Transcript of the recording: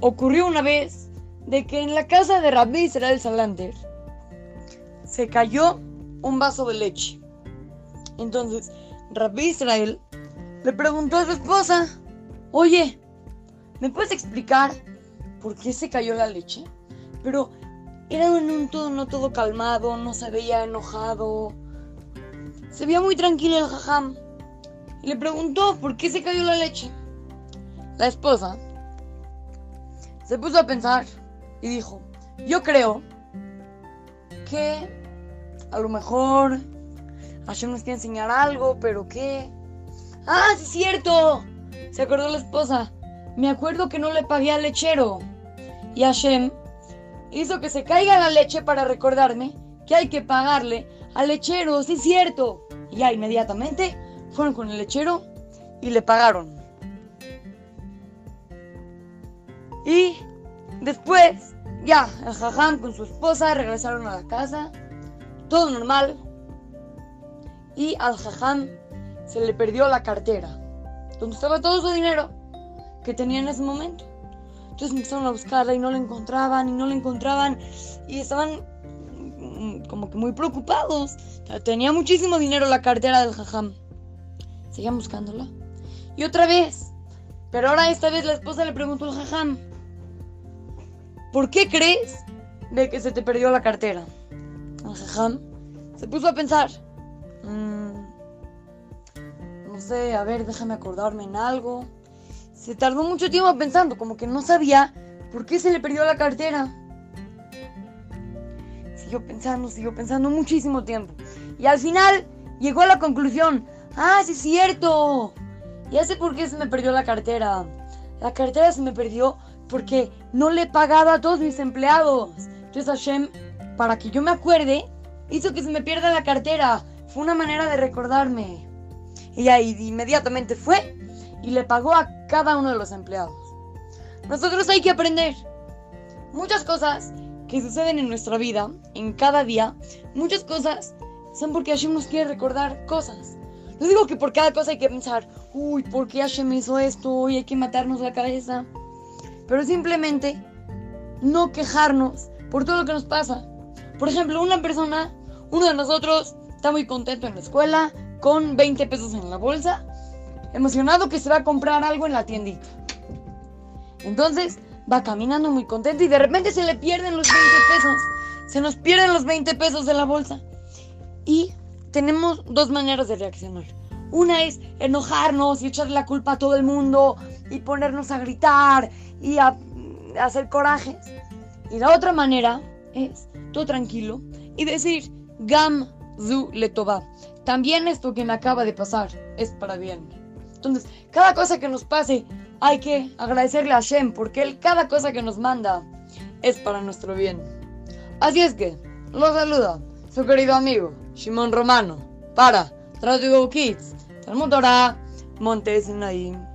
ocurrió una vez de que en la casa de Rabbi Israel Salander se cayó un vaso de leche. Entonces, Rabbi Israel le preguntó a su esposa, oye, ¿me puedes explicar por qué se cayó la leche? Pero era en un tono todo calmado, no se veía enojado. Se veía muy tranquilo el jajam. Y le preguntó por qué se cayó la leche. La esposa se puso a pensar y dijo, yo creo que a lo mejor Hashem nos quiere enseñar algo, pero ¿qué? Ah, sí es cierto. Se acordó la esposa. Me acuerdo que no le pagué al lechero. Y Hashem hizo que se caiga la leche para recordarme que hay que pagarle al lechero, sí es cierto. Y ya inmediatamente fueron con el lechero y le pagaron. Y después, ya, el jajam con su esposa regresaron a la casa, todo normal. Y al jajam se le perdió la cartera, donde estaba todo su dinero que tenía en ese momento. Entonces empezaron a buscarla y no la encontraban y no la encontraban y estaban mm, como que muy preocupados. Tenía muchísimo dinero la cartera del jajam. Seguían buscándola. Y otra vez. Pero ahora esta vez la esposa le preguntó al jajam, ¿por qué crees de que se te perdió la cartera? Jajam se puso a pensar. Mm, no sé, a ver, déjame acordarme en algo. Se tardó mucho tiempo pensando, como que no sabía por qué se le perdió la cartera. Siguió pensando, siguió pensando muchísimo tiempo. Y al final llegó a la conclusión, ah, sí es cierto. Ya sé por qué se me perdió la cartera. La cartera se me perdió porque no le he pagado a todos mis empleados. Entonces Hashem, para que yo me acuerde, hizo que se me pierda la cartera. Fue una manera de recordarme. Y ahí inmediatamente fue y le pagó a cada uno de los empleados. Nosotros hay que aprender muchas cosas que suceden en nuestra vida, en cada día. Muchas cosas son porque Hashem nos quiere recordar cosas. No digo que por cada cosa hay que pensar, uy, ¿por qué Hashem hizo esto? Y hay que matarnos la cabeza. Pero simplemente no quejarnos por todo lo que nos pasa. Por ejemplo, una persona, uno de nosotros, está muy contento en la escuela, con 20 pesos en la bolsa, emocionado que se va a comprar algo en la tiendita. Entonces va caminando muy contento y de repente se le pierden los 20 pesos. Se nos pierden los 20 pesos de la bolsa. Y tenemos dos maneras de reaccionar. Una es enojarnos y echarle la culpa a todo el mundo y ponernos a gritar y a, hacer corajes. Y la otra manera es todo tranquilo y decir Gam Zu Letová. También esto que me acaba de pasar es para bien. Entonces, cada cosa que nos pase, hay que agradecerle a Hashem, porque Él cada cosa que nos manda es para nuestro bien. Así es que, lo saluda su querido amigo, Shimon Romano, para Radio Kids, Talmud Torah, Montes Naim.